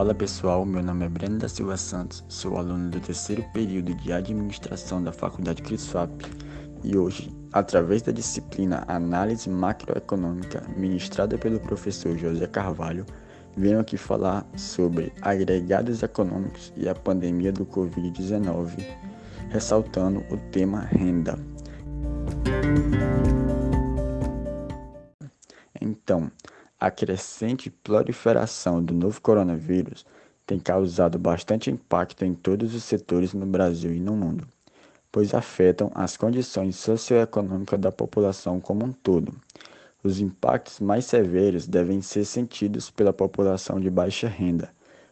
Fala pessoal, meu nome é Breno da Silva Santos, sou aluno do terceiro período de Administração da Faculdade CRISFAP e hoje, através da disciplina Análise Macroeconômica ministrada pelo professor José Carvalho, venho aqui falar sobre agregados econômicos e a pandemia do Covid-19, ressaltando o tema renda. Então, a crescente proliferação do novo coronavírus tem causado bastante impacto em todos os setores no Brasil e no mundo, pois afetam as condições socioeconômicas da população como um todo. Os impactos mais severos devem ser sentidos pela população de baixa renda,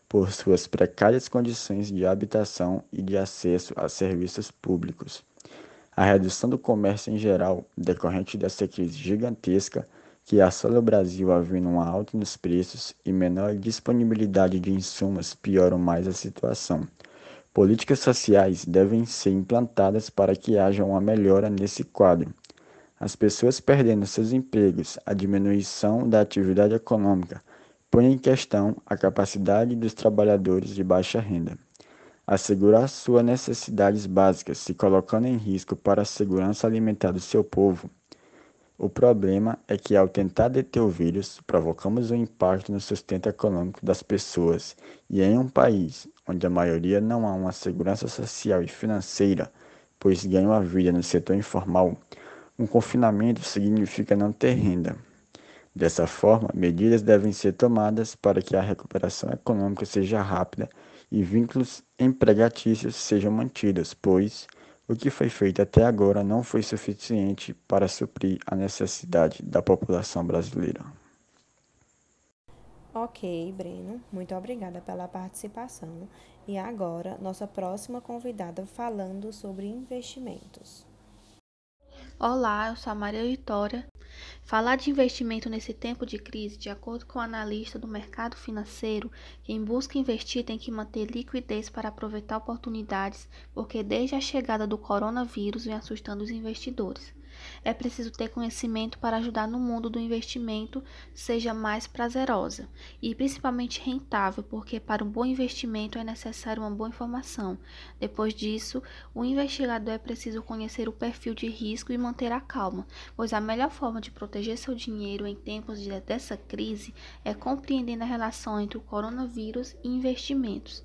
por suas precárias condições de habitação e de acesso a serviços públicos. A redução do comércio em geral, decorrente dessa crise gigantesca, que assola o Brasil havendo uma alta nos preços e menor disponibilidade de insumos pioram mais a situação. Políticas sociais devem ser implantadas para que haja uma melhora nesse quadro. As pessoas perdendo seus empregos, a diminuição da atividade econômica, põe em questão a capacidade dos trabalhadores de baixa renda. Assegurar suas necessidades básicas, se colocando em risco para a segurança alimentar do seu povo, o problema é que, ao tentar deter o vírus, provocamos um impacto no sustento econômico das pessoas, e em um país onde a maioria não há uma segurança social e financeira, pois ganham a vida no setor informal, um confinamento significa não ter renda. Dessa forma, medidas devem ser tomadas para que a recuperação econômica seja rápida e vínculos empregatícios sejam mantidos, pois o que foi feito até agora não foi suficiente para suprir a necessidade da população brasileira. Ok, Breno, muito obrigada pela participação. E agora, nossa próxima convidada falando sobre investimentos. Olá, eu sou a Maria Vitória. Falar de investimento nesse tempo de crise, de acordo com o analista do mercado financeiro, quem busca investir tem que manter liquidez para aproveitar oportunidades, porque desde a chegada do coronavírus vem assustando os investidores. É preciso ter conhecimento para ajudar no mundo do investimento seja mais prazerosa e principalmente rentável, porque para um bom investimento é necessário uma boa informação. Depois disso, o investigador é preciso conhecer o perfil de risco e manter a calma, pois a melhor forma de proteger seu dinheiro em tempos de, dessa crise é compreendendo a relação entre o coronavírus e investimentos.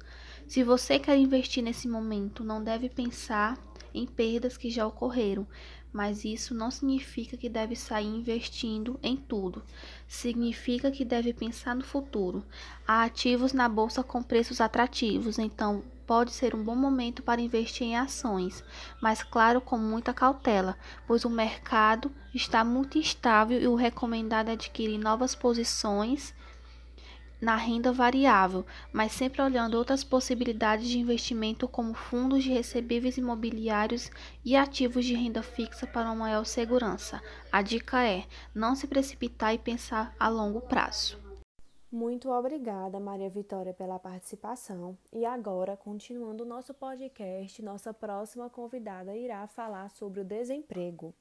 Se você quer investir nesse momento, não deve pensar em perdas que já ocorreram, mas isso não significa que deve sair investindo em tudo. Significa que deve pensar no futuro. Há ativos na bolsa com preços atrativos, então pode ser um bom momento para investir em ações, mas claro, com muita cautela, pois o mercado está muito instável e o recomendado é adquirir novas posições na renda variável, mas sempre olhando outras possibilidades de investimento como fundos de recebíveis imobiliários e ativos de renda fixa para uma maior segurança. A dica é não se precipitar e pensar a longo prazo. Muito obrigada, Maria Vitória, pela participação. E agora, continuando o nosso podcast, nossa próxima convidada irá falar sobre o desemprego.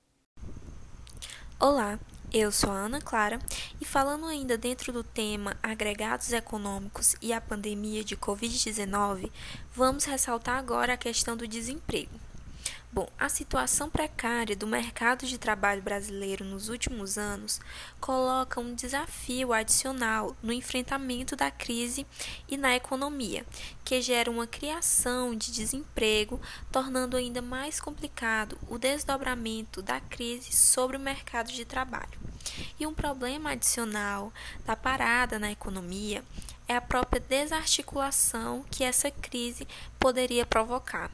Olá, eu sou a Ana Clara e falando ainda dentro do tema agregados econômicos e a pandemia de Covid-19, vamos ressaltar agora a questão do desemprego. Bom, a situação precária do mercado de trabalho brasileiro nos últimos anos coloca um desafio adicional no enfrentamento da crise e na economia, que gera uma criação de desemprego, tornando ainda mais complicado o desdobramento da crise sobre o mercado de trabalho. E um problema adicional da parada na economia é a própria desarticulação que essa crise poderia provocar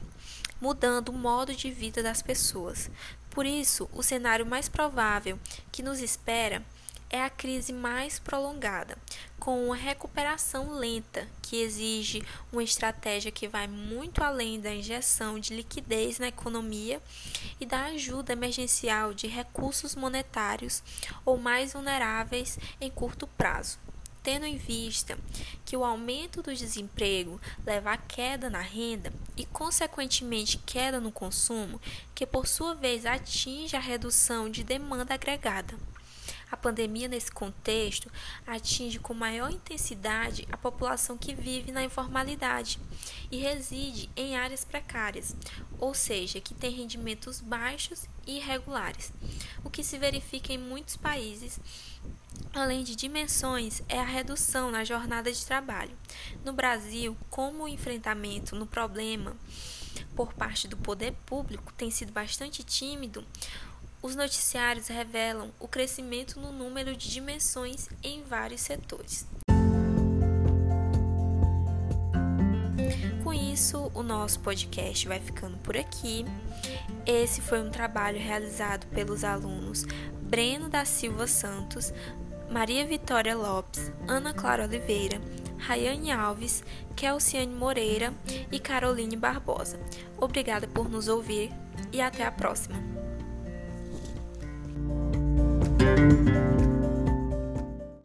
mudando o modo de vida das pessoas. Por isso, o cenário mais provável que nos espera é a crise mais prolongada, com uma recuperação lenta que exige uma estratégia que vai muito além da injeção de liquidez na economia e da ajuda emergencial de recursos monetários ou mais vulneráveis em curto prazo tendo em vista que o aumento do desemprego leva à queda na renda e, consequentemente, queda no consumo, que por sua vez atinge a redução de demanda agregada. A pandemia, nesse contexto, atinge com maior intensidade a população que vive na informalidade e reside em áreas precárias, ou seja, que tem rendimentos baixos e irregulares, o que se verifica em muitos países além de dimensões, é a redução na jornada de trabalho. No Brasil, como o enfrentamento no problema por parte do poder público tem sido bastante tímido, os noticiários revelam o crescimento no número de dimensões em vários setores. Com isso, o nosso podcast vai ficando por aqui. Esse foi um trabalho realizado pelos alunos Breno da Silva Santos, Maria Vitória Lopes, Ana Clara Oliveira, Rayane Alves, Kelciane Moreira e Caroline Barbosa. Obrigada por nos ouvir e até a próxima.